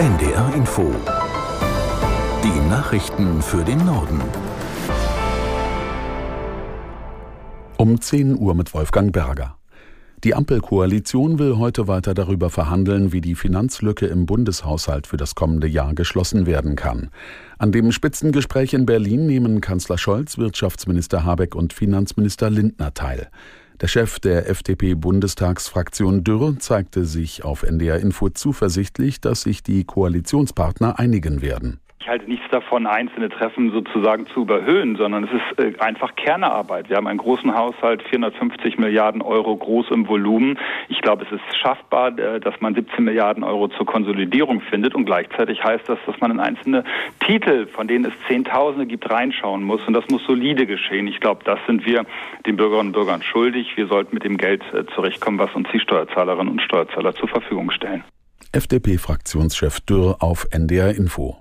NDR Info. Die Nachrichten für den Norden. Um 10 Uhr mit Wolfgang Berger. Die Ampelkoalition will heute weiter darüber verhandeln, wie die Finanzlücke im Bundeshaushalt für das kommende Jahr geschlossen werden kann. An dem Spitzengespräch in Berlin nehmen Kanzler Scholz, Wirtschaftsminister Habeck und Finanzminister Lindner teil. Der Chef der FDP-Bundestagsfraktion Dürr zeigte sich auf NDR Info zuversichtlich, dass sich die Koalitionspartner einigen werden. Ich halte nichts davon, einzelne Treffen sozusagen zu überhöhen, sondern es ist äh, einfach Kernearbeit. Wir haben einen großen Haushalt, 450 Milliarden Euro groß im Volumen. Ich glaube, es ist schaffbar, äh, dass man 17 Milliarden Euro zur Konsolidierung findet und gleichzeitig heißt das, dass man in einzelne Titel, von denen es Zehntausende gibt, reinschauen muss und das muss solide geschehen. Ich glaube, das sind wir den Bürgerinnen und Bürgern schuldig. Wir sollten mit dem Geld äh, zurechtkommen, was uns die Steuerzahlerinnen und Steuerzahler zur Verfügung stellen. FDP-Fraktionschef Dürr auf NDR Info.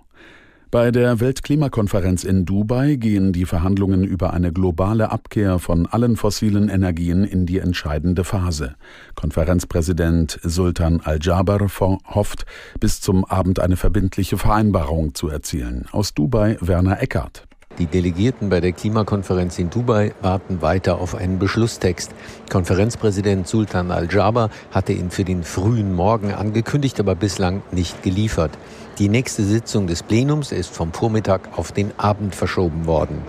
Bei der Weltklimakonferenz in Dubai gehen die Verhandlungen über eine globale Abkehr von allen fossilen Energien in die entscheidende Phase. Konferenzpräsident Sultan Al-Jaber hofft, bis zum Abend eine verbindliche Vereinbarung zu erzielen. Aus Dubai Werner Eckert. Die Delegierten bei der Klimakonferenz in Dubai warten weiter auf einen Beschlusstext. Konferenzpräsident Sultan Al-Jaber hatte ihn für den frühen Morgen angekündigt, aber bislang nicht geliefert. Die nächste Sitzung des Plenums ist vom Vormittag auf den Abend verschoben worden.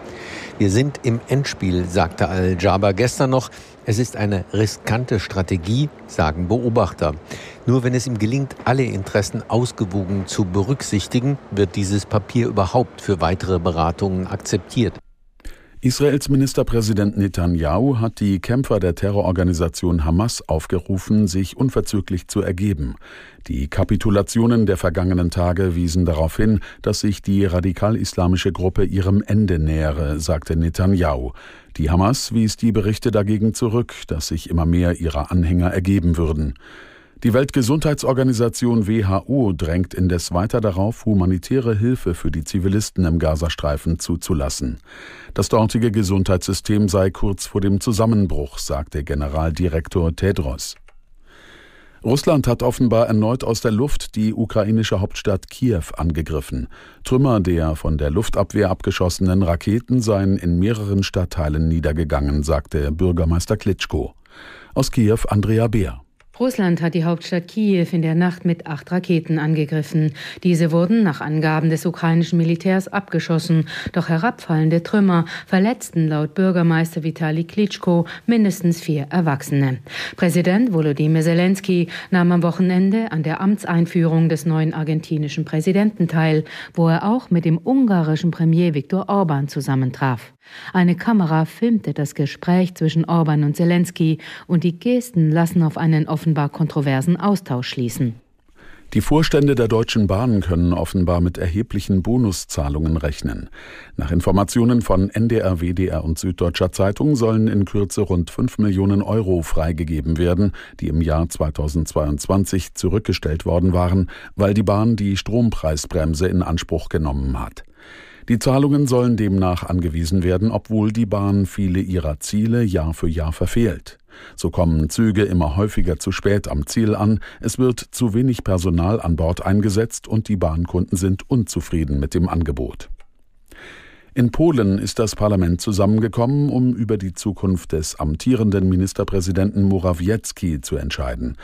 Wir sind im Endspiel, sagte Al-Jaber gestern noch. Es ist eine riskante Strategie, sagen Beobachter. Nur wenn es ihm gelingt, alle Interessen ausgewogen zu berücksichtigen, wird dieses Papier überhaupt für weitere Beratungen akzeptiert. Israels Ministerpräsident Netanyahu hat die Kämpfer der Terrororganisation Hamas aufgerufen, sich unverzüglich zu ergeben. Die Kapitulationen der vergangenen Tage wiesen darauf hin, dass sich die radikal-islamische Gruppe ihrem Ende nähere, sagte Netanyahu. Die Hamas wies die Berichte dagegen zurück, dass sich immer mehr ihrer Anhänger ergeben würden. Die Weltgesundheitsorganisation WHO drängt indes weiter darauf, humanitäre Hilfe für die Zivilisten im Gazastreifen zuzulassen. Das dortige Gesundheitssystem sei kurz vor dem Zusammenbruch, sagte Generaldirektor Tedros. Russland hat offenbar erneut aus der Luft die ukrainische Hauptstadt Kiew angegriffen. Trümmer der von der Luftabwehr abgeschossenen Raketen seien in mehreren Stadtteilen niedergegangen, sagte Bürgermeister Klitschko. Aus Kiew Andrea Beer. Russland hat die Hauptstadt Kiew in der Nacht mit acht Raketen angegriffen. Diese wurden nach Angaben des ukrainischen Militärs abgeschossen. Doch herabfallende Trümmer verletzten laut Bürgermeister Vitali Klitschko mindestens vier Erwachsene. Präsident Volodymyr Zelensky nahm am Wochenende an der Amtseinführung des neuen argentinischen Präsidenten teil, wo er auch mit dem ungarischen Premier Viktor Orban zusammentraf. Eine Kamera filmte das Gespräch zwischen Orban und Zelensky und die Gesten lassen auf einen offenbar kontroversen Austausch schließen. Die Vorstände der Deutschen Bahn können offenbar mit erheblichen Bonuszahlungen rechnen. Nach Informationen von NDR, WDR und Süddeutscher Zeitung sollen in Kürze rund 5 Millionen Euro freigegeben werden, die im Jahr 2022 zurückgestellt worden waren, weil die Bahn die Strompreisbremse in Anspruch genommen hat. Die Zahlungen sollen demnach angewiesen werden, obwohl die Bahn viele ihrer Ziele Jahr für Jahr verfehlt. So kommen Züge immer häufiger zu spät am Ziel an, es wird zu wenig Personal an Bord eingesetzt und die Bahnkunden sind unzufrieden mit dem Angebot. In Polen ist das Parlament zusammengekommen, um über die Zukunft des amtierenden Ministerpräsidenten Morawiecki zu entscheiden.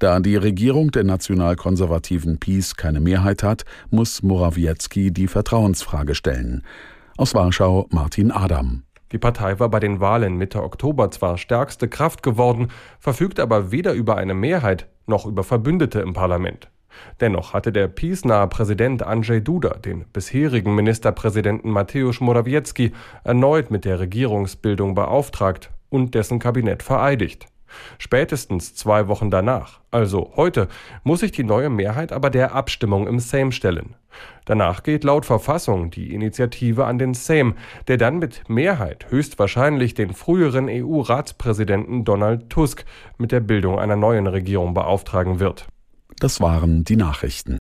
Da die Regierung der nationalkonservativen PiS keine Mehrheit hat, muss Morawiecki die Vertrauensfrage stellen. Aus Warschau Martin Adam. Die Partei war bei den Wahlen Mitte Oktober zwar stärkste Kraft geworden, verfügt aber weder über eine Mehrheit noch über Verbündete im Parlament. Dennoch hatte der PiS-nahe Präsident Andrzej Duda den bisherigen Ministerpräsidenten Mateusz Morawiecki erneut mit der Regierungsbildung beauftragt und dessen Kabinett vereidigt. Spätestens zwei Wochen danach, also heute, muss sich die neue Mehrheit aber der Abstimmung im Sejm stellen. Danach geht laut Verfassung die Initiative an den Sejm, der dann mit Mehrheit höchstwahrscheinlich den früheren EU-Ratspräsidenten Donald Tusk mit der Bildung einer neuen Regierung beauftragen wird. Das waren die Nachrichten.